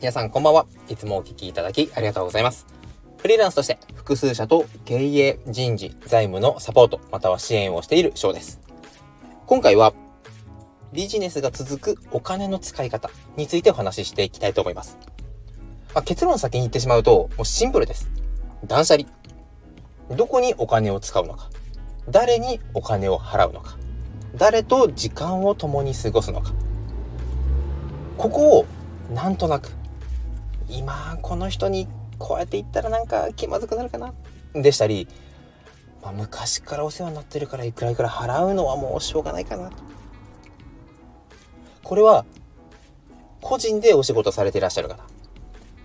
皆さんこんばんは。いつもお聞きいただきありがとうございます。フリーランスとして複数社と経営、人事、財務のサポート、または支援をしている翔です。今回はビジネスが続くお金の使い方についてお話ししていきたいと思います。まあ、結論先に言ってしまうと、もうシンプルです。断捨離。どこにお金を使うのか。誰にお金を払うのか。誰と時間を共に過ごすのか。ここをなんとなく今この人にこうやって言ったらなんか気まずくなるかな？でしたり、まあ、昔からお世話になってるからいくらいくら払うのはもうしょうがないかなこれは個人でお仕事されていらっしゃる方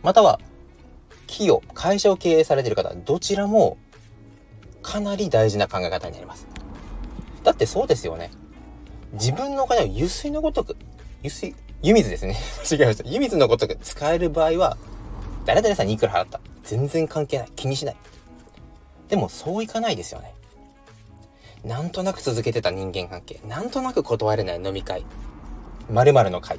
または企業会社を経営されている方どちらもかなり大事な考え方になります。だってそうですよね。自分のお金を油水のごとく油水湯水ですね。違いました。湯水のことが使える場合は、誰々さんにいくら払った全然関係ない。気にしない。でもそういかないですよね。なんとなく続けてた人間関係。なんとなく断れない飲み会。〇〇の会。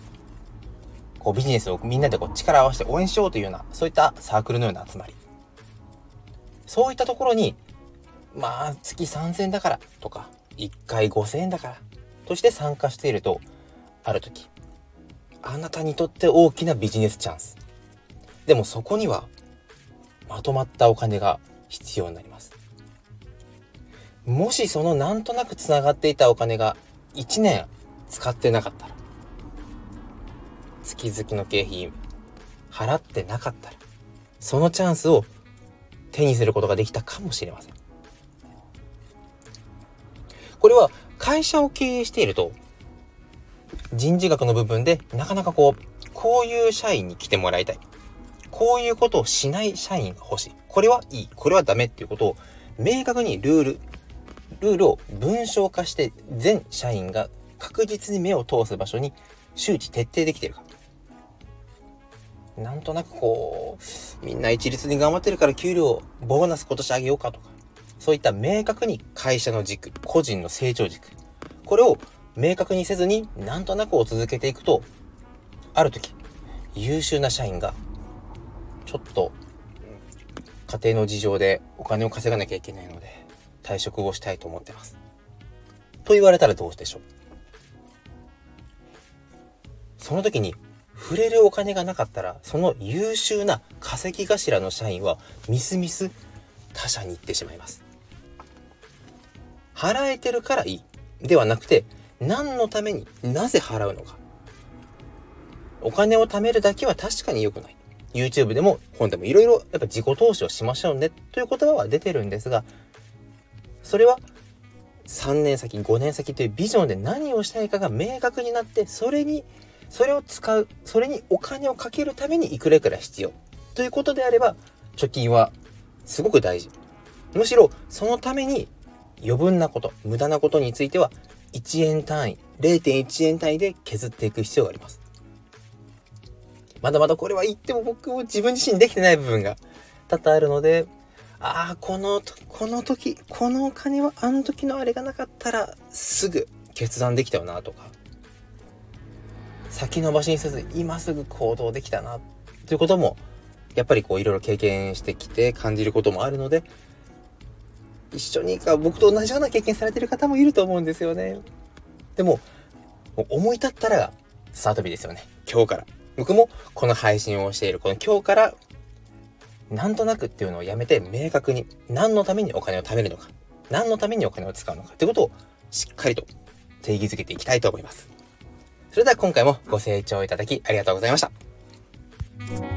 こうビジネスをみんなでこう力を合わせて応援しようというような、そういったサークルのような集まり。そういったところに、まあ月3000円だからとか、1回5000円だからとして参加していると、ある時、あなたにとって大きなビジネスチャンス。でもそこにはまとまったお金が必要になります。もしそのなんとなくつながっていたお金が1年使ってなかったら、月々の経費払ってなかったら、そのチャンスを手にすることができたかもしれません。これは会社を経営していると人事学の部分でなかなかこう、こういう社員に来てもらいたい。こういうことをしない社員が欲しい。これはいい。これはダメっていうことを明確にルール、ルールを文章化して全社員が確実に目を通す場所に周知徹底できてるか。なんとなくこう、みんな一律に頑張ってるから給料、ボーナス今年あげようかとか、そういった明確に会社の軸、個人の成長軸、これを明確にせずになんとなくを続けていくとある時優秀な社員がちょっと家庭の事情でお金を稼がなきゃいけないので退職をしたいと思ってます。と言われたらどうでしょう。その時に触れるお金がなかったらその優秀な稼ぎ頭の社員はみすみす他社に行ってしまいます。払えてるからいい。ではなくて何のためになぜ払うのか。お金を貯めるだけは確かに良くない。YouTube でも本でもいろいろやっぱ自己投資をしましょうね。という言葉は出てるんですがそれは3年先5年先というビジョンで何をしたいかが明確になってそれにそれを使うそれにお金をかけるためにいくらいくら必要。ということであれば貯金はすごく大事。むしろそのために余分なこと無駄なことについては1円単位、0.1円単位で削っていく必要があります。まだまだこれは言っても僕も自分自身できてない部分が多々あるので、ああ、この、この時、このお金はあの時のあれがなかったらすぐ決断できたよなとか、先延ばしにせず今すぐ行動できたなということも、やっぱりこういろいろ経験してきて感じることもあるので、一緒にか僕と同じような経験されてる方もいると思うんですよね。でも、も思い立ったらスタート日ですよね。今日から。僕もこの配信をしているこの今日からなんとなくっていうのをやめて明確に何のためにお金を貯めるのか何のためにお金を使うのかってことをしっかりと定義づけていきたいと思います。それでは今回もご清聴いただきありがとうございました。